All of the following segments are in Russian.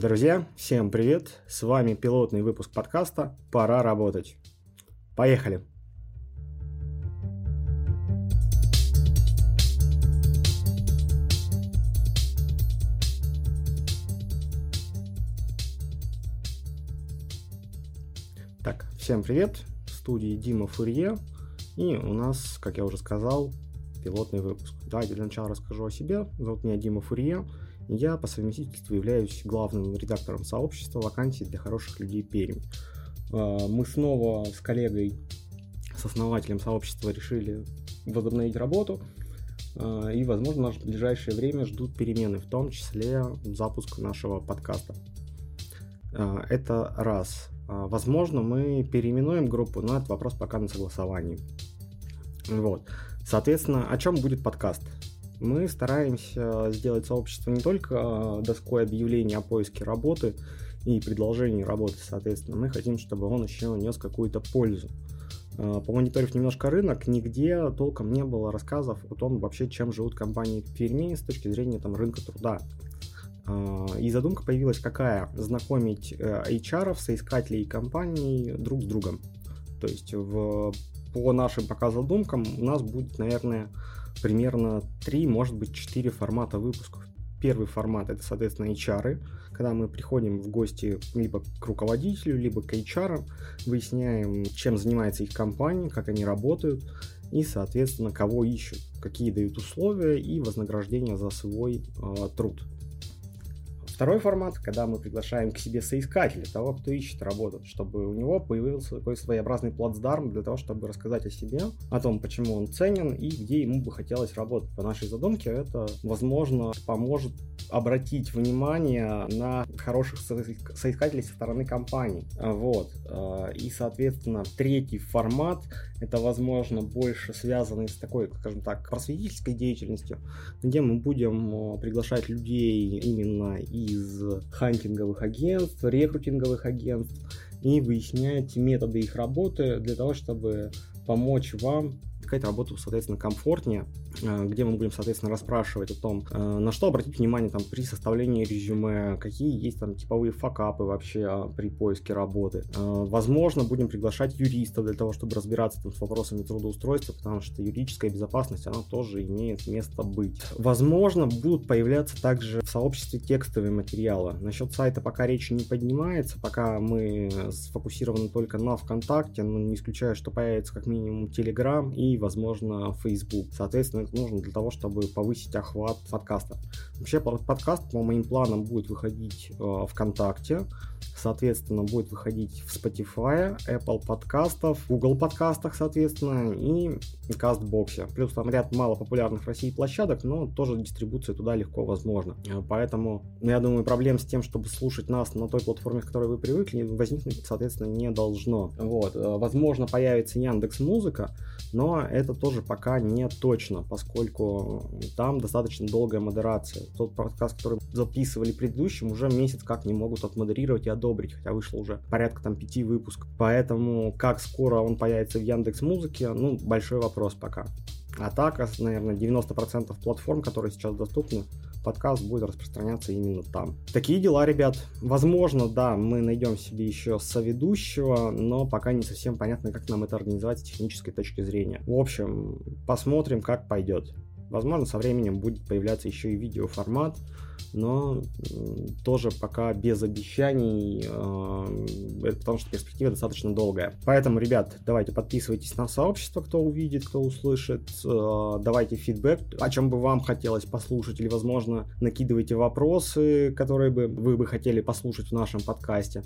Друзья, всем привет! С вами пилотный выпуск подкаста «Пора работать». Поехали! Так, всем привет! В студии Дима Фурье. И у нас, как я уже сказал, пилотный выпуск. Давайте для начала расскажу о себе. Зовут меня Дима Фурье. Я по совместительству являюсь главным редактором сообщества вакансий для хороших людей Пермь. А, мы снова с коллегой, с основателем сообщества решили возобновить работу. А, и, возможно, нас в ближайшее время ждут перемены, в том числе запуск нашего подкаста. А, это раз. Возможно, мы переименуем группу, но это вопрос пока на согласовании. Вот. Соответственно, о чем будет подкаст? Мы стараемся сделать сообщество не только а, доской объявлений о поиске работы и предложений работы, соответственно, мы хотим, чтобы он еще нес какую-то пользу. А, помониторив немножко рынок, нигде толком не было рассказов о том вообще, чем живут компании в Перми с точки зрения там, рынка труда. А, и задумка появилась какая? Знакомить HR, э, соискателей компаний друг с другом. То есть в, по нашим пока задумкам у нас будет, наверное, примерно 3, может быть 4 формата выпусков. Первый формат это, соответственно, HR, когда мы приходим в гости либо к руководителю, либо к HR, выясняем, чем занимается их компания, как они работают, и, соответственно, кого ищут, какие дают условия и вознаграждение за свой э, труд. Второй формат, когда мы приглашаем к себе соискателя, того, кто ищет работу, чтобы у него появился такой своеобразный плацдарм для того, чтобы рассказать о себе, о том, почему он ценен и где ему бы хотелось работать. По нашей задумке это, возможно, поможет обратить внимание на хороших соискателей со стороны компании. Вот. А, и, соответственно, третий формат — это, возможно, больше связанный с такой, скажем так, просветительской деятельностью, где мы будем приглашать людей именно из хантинговых агентств, рекрутинговых агентств, и выяснять методы их работы для того, чтобы помочь вам искать работу, соответственно, комфортнее, э, где мы будем, соответственно, расспрашивать о том, э, на что обратить внимание там при составлении резюме, какие есть там типовые факапы вообще а, при поиске работы. Э, возможно, будем приглашать юристов для того, чтобы разбираться там с вопросами трудоустройства, потому что юридическая безопасность, она тоже имеет место быть. Возможно, будут появляться также в сообществе текстовые материалы. Насчет сайта пока речи не поднимается, пока мы сфокусированы только на ВКонтакте, но не исключаю, что появится как минимум Телеграм и возможно, Facebook. Соответственно, это нужно для того, чтобы повысить охват подкаста. Вообще, подкаст по моим планам будет выходить э, ВКонтакте, соответственно, будет выходить в Spotify, Apple подкастов, Google подкастах, соответственно, и CastBox. Плюс там ряд мало популярных в России площадок, но тоже дистрибуция туда легко возможна. Э, поэтому, ну, я думаю, проблем с тем, чтобы слушать нас на той платформе, к которой вы привыкли, возникнуть, соответственно, не должно. Вот. Э, возможно, появится Яндекс Музыка, но это тоже пока не точно, поскольку там достаточно долгая модерация. Тот подкаст, который записывали предыдущим, уже месяц как не могут отмодерировать и одобрить, хотя вышло уже порядка там пяти выпусков. Поэтому как скоро он появится в Яндекс Музыке, ну, большой вопрос пока. А так, наверное, 90% платформ, которые сейчас доступны, подкаст будет распространяться именно там. Такие дела, ребят. Возможно, да, мы найдем себе еще соведущего, но пока не совсем понятно, как нам это организовать с технической точки зрения. В общем, посмотрим, как пойдет. Возможно, со временем будет появляться еще и видеоформат, но тоже пока без обещаний, э, потому что перспектива достаточно долгая. Поэтому, ребят, давайте подписывайтесь на сообщество, кто увидит, кто услышит, э, давайте фидбэк, о чем бы вам хотелось послушать, или, возможно, накидывайте вопросы, которые бы вы бы хотели послушать в нашем подкасте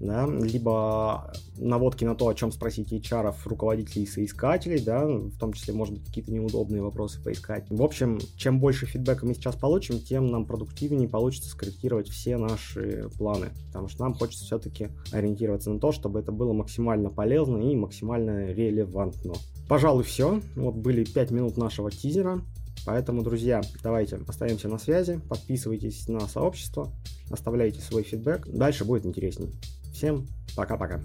да, либо наводки на то, о чем спросить HR, руководителей и соискателей, да, в том числе, может быть, какие-то неудобные вопросы поискать. В общем, чем больше фидбэка мы сейчас получим, тем нам продуктивнее получится скорректировать все наши планы, потому что нам хочется все-таки ориентироваться на то, чтобы это было максимально полезно и максимально релевантно. Пожалуй, все. Вот были 5 минут нашего тизера. Поэтому, друзья, давайте остаемся на связи, подписывайтесь на сообщество, оставляйте свой фидбэк, дальше будет интересней. Всем пока-пока.